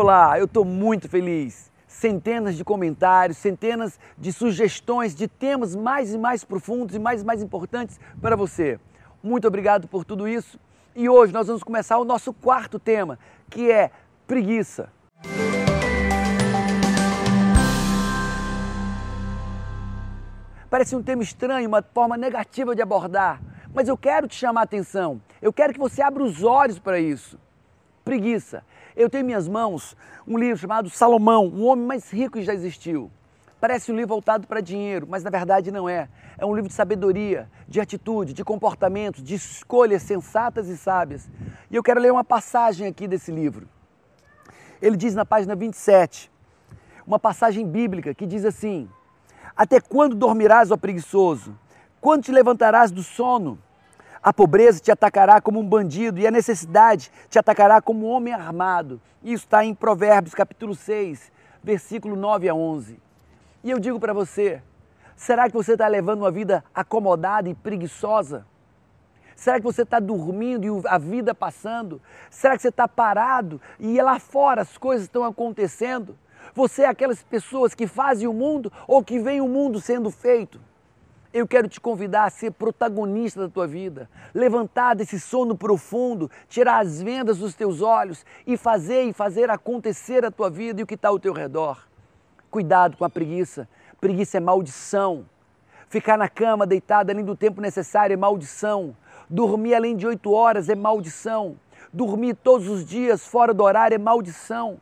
Olá, eu estou muito feliz. Centenas de comentários, centenas de sugestões de temas mais e mais profundos e mais e mais importantes para você. Muito obrigado por tudo isso. E hoje nós vamos começar o nosso quarto tema, que é preguiça. Parece um tema estranho, uma forma negativa de abordar, mas eu quero te chamar a atenção. Eu quero que você abra os olhos para isso. Preguiça. Eu tenho em minhas mãos um livro chamado Salomão, o homem mais rico que já existiu. Parece um livro voltado para dinheiro, mas na verdade não é. É um livro de sabedoria, de atitude, de comportamento, de escolhas sensatas e sábias. E eu quero ler uma passagem aqui desse livro. Ele diz na página 27, uma passagem bíblica que diz assim: até quando dormirás, ó preguiçoso? Quando te levantarás do sono? A pobreza te atacará como um bandido e a necessidade te atacará como um homem armado. Isso está em Provérbios capítulo 6, versículo 9 a 11. E eu digo para você, será que você está levando uma vida acomodada e preguiçosa? Será que você está dormindo e a vida passando? Será que você está parado e lá fora as coisas estão acontecendo? Você é aquelas pessoas que fazem o mundo ou que veem o mundo sendo feito? Eu quero te convidar a ser protagonista da tua vida, levantar desse sono profundo, tirar as vendas dos teus olhos e fazer e fazer acontecer a tua vida e o que está ao teu redor. Cuidado com a preguiça. Preguiça é maldição. Ficar na cama deitado além do tempo necessário é maldição. Dormir além de oito horas é maldição. Dormir todos os dias fora do horário é maldição.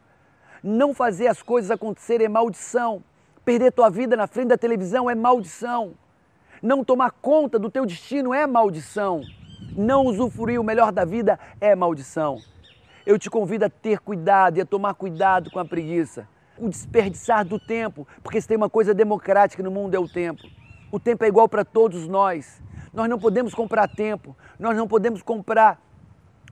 Não fazer as coisas acontecerem é maldição. Perder tua vida na frente da televisão é maldição. Não tomar conta do teu destino é maldição. Não usufruir o melhor da vida é maldição. Eu te convido a ter cuidado e a tomar cuidado com a preguiça. O desperdiçar do tempo, porque se tem uma coisa democrática no mundo é o tempo. O tempo é igual para todos nós. Nós não podemos comprar tempo, nós não podemos comprar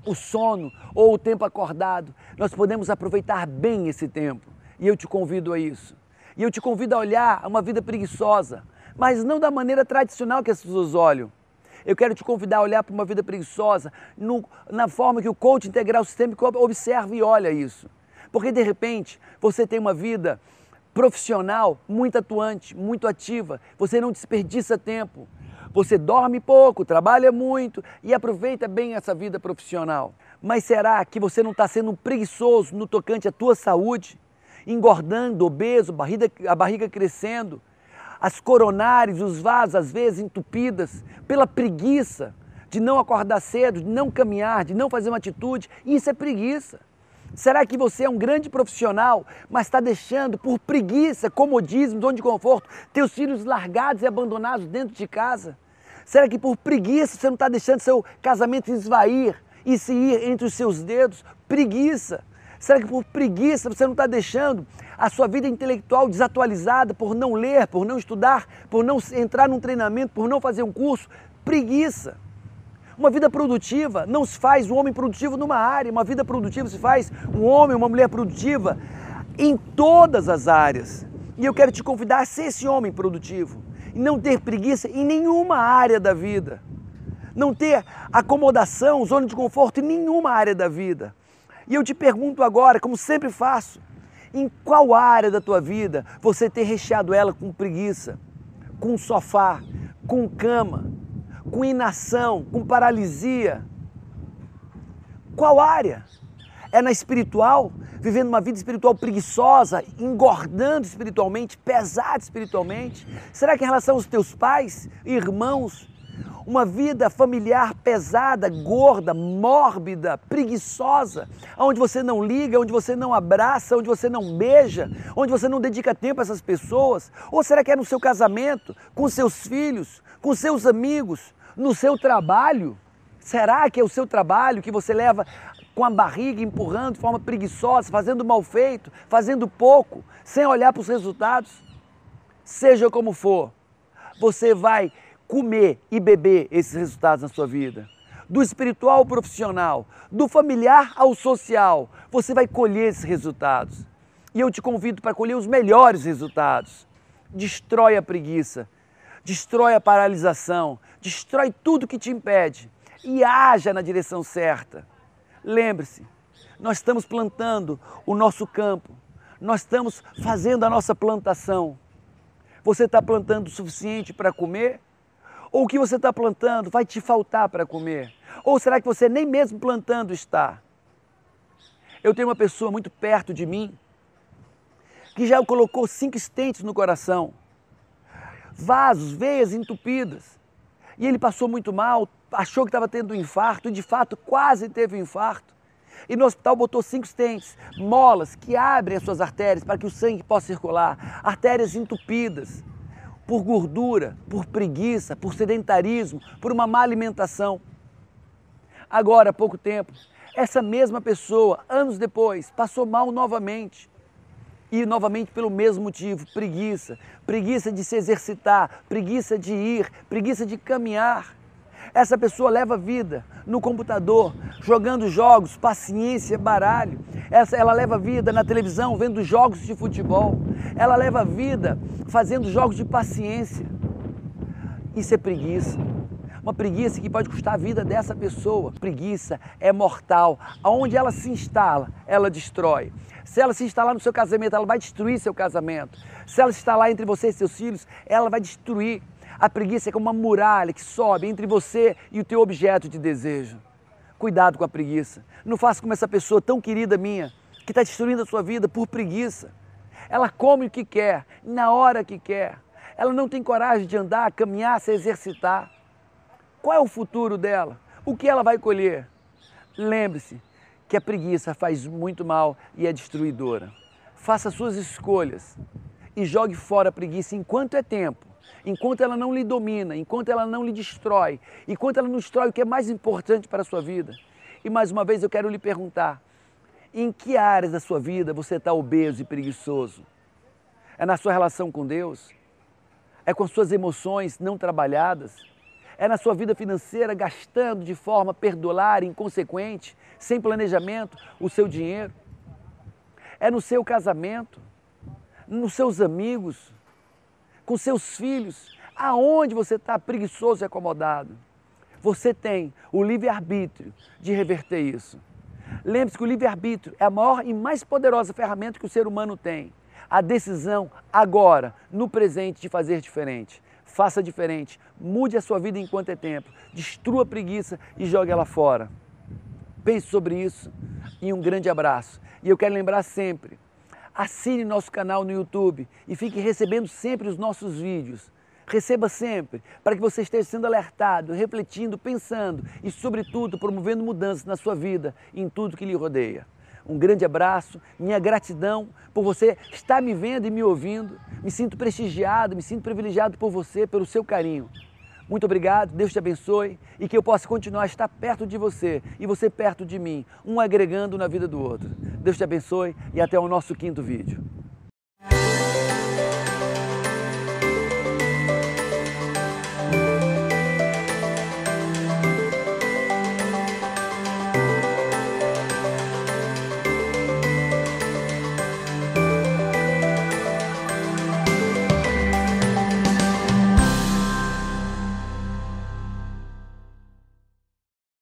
o sono ou o tempo acordado, nós podemos aproveitar bem esse tempo. E eu te convido a isso. E eu te convido a olhar uma vida preguiçosa, mas não da maneira tradicional que as pessoas olham. Eu quero te convidar a olhar para uma vida preguiçosa no, na forma que o coach integral sistêmico observa e olha isso. Porque de repente você tem uma vida profissional muito atuante, muito ativa, você não desperdiça tempo, você dorme pouco, trabalha muito e aproveita bem essa vida profissional. Mas será que você não está sendo preguiçoso no tocante à tua saúde? Engordando, obeso, barriga, a barriga crescendo, as coronárias, os vasos às vezes entupidas pela preguiça de não acordar cedo, de não caminhar, de não fazer uma atitude. Isso é preguiça. Será que você é um grande profissional, mas está deixando por preguiça, comodismo, zona de conforto, teus filhos largados e abandonados dentro de casa? Será que por preguiça você não está deixando seu casamento esvair e se ir entre os seus dedos? Preguiça. Será que por preguiça você não está deixando a sua vida intelectual desatualizada por não ler, por não estudar, por não entrar num treinamento, por não fazer um curso? Preguiça. Uma vida produtiva não se faz um homem produtivo numa área, uma vida produtiva se faz um homem, uma mulher produtiva em todas as áreas. E eu quero te convidar a ser esse homem produtivo e não ter preguiça em nenhuma área da vida. Não ter acomodação, zona de conforto em nenhuma área da vida. E eu te pergunto agora, como sempre faço, em qual área da tua vida você tem recheado ela com preguiça, com sofá, com cama, com inação, com paralisia? Qual área? É na espiritual? vivendo uma vida espiritual preguiçosa, engordando espiritualmente, pesado espiritualmente? Será que em relação aos teus pais, irmãos, uma vida familiar pesada, gorda, mórbida, preguiçosa, onde você não liga, onde você não abraça, onde você não beija, onde você não dedica tempo a essas pessoas? Ou será que é no seu casamento, com seus filhos, com seus amigos, no seu trabalho? Será que é o seu trabalho que você leva com a barriga empurrando de forma preguiçosa, fazendo mal feito, fazendo pouco, sem olhar para os resultados. Seja como for, você vai comer e beber esses resultados na sua vida. Do espiritual ao profissional, do familiar ao social, você vai colher esses resultados. E eu te convido para colher os melhores resultados. Destrói a preguiça, destrói a paralisação, destrói tudo que te impede e haja na direção certa. Lembre-se, nós estamos plantando o nosso campo, nós estamos fazendo a nossa plantação. Você está plantando o suficiente para comer? Ou o que você está plantando vai te faltar para comer? Ou será que você nem mesmo plantando está? Eu tenho uma pessoa muito perto de mim que já colocou cinco estentes no coração, vasos, veias entupidas. E ele passou muito mal, achou que estava tendo um infarto e de fato quase teve um infarto. E no hospital botou cinco estentes, molas que abrem as suas artérias para que o sangue possa circular, artérias entupidas por gordura, por preguiça, por sedentarismo, por uma má alimentação. Agora, há pouco tempo, essa mesma pessoa, anos depois, passou mal novamente. E novamente pelo mesmo motivo, preguiça. Preguiça de se exercitar, preguiça de ir, preguiça de caminhar. Essa pessoa leva vida no computador, jogando jogos, paciência, baralho. Essa, ela leva vida na televisão, vendo jogos de futebol. Ela leva vida fazendo jogos de paciência. Isso é preguiça. Uma preguiça que pode custar a vida dessa pessoa. Preguiça é mortal. Aonde ela se instala, ela destrói. Se ela se instalar no seu casamento, ela vai destruir seu casamento. Se ela se instalar entre você e seus filhos, ela vai destruir. A preguiça é como uma muralha que sobe entre você e o teu objeto de desejo. Cuidado com a preguiça. Não faça como essa pessoa tão querida minha, que está destruindo a sua vida por preguiça. Ela come o que quer, na hora que quer. Ela não tem coragem de andar, caminhar, se exercitar. Qual é o futuro dela? O que ela vai colher? Lembre-se que a preguiça faz muito mal e é destruidora. Faça suas escolhas e jogue fora a preguiça enquanto é tempo enquanto ela não lhe domina, enquanto ela não lhe destrói, enquanto ela não destrói o que é mais importante para a sua vida. E mais uma vez eu quero lhe perguntar: em que áreas da sua vida você está obeso e preguiçoso? É na sua relação com Deus? É com suas emoções não trabalhadas? É na sua vida financeira gastando de forma perdular, inconsequente, sem planejamento, o seu dinheiro? É no seu casamento? Nos seus amigos? Com seus filhos, aonde você está preguiçoso e acomodado. Você tem o livre-arbítrio de reverter isso. Lembre-se que o livre-arbítrio é a maior e mais poderosa ferramenta que o ser humano tem. A decisão agora, no presente, de fazer diferente. Faça diferente, mude a sua vida enquanto é tempo, destrua a preguiça e jogue ela fora. Pense sobre isso e um grande abraço. E eu quero lembrar sempre Assine nosso canal no YouTube e fique recebendo sempre os nossos vídeos. Receba sempre, para que você esteja sendo alertado, refletindo, pensando e, sobretudo, promovendo mudanças na sua vida e em tudo que lhe rodeia. Um grande abraço, minha gratidão por você estar me vendo e me ouvindo. Me sinto prestigiado, me sinto privilegiado por você, pelo seu carinho. Muito obrigado, Deus te abençoe e que eu possa continuar a estar perto de você e você perto de mim, um agregando na vida do outro. Deus te abençoe e até o nosso quinto vídeo.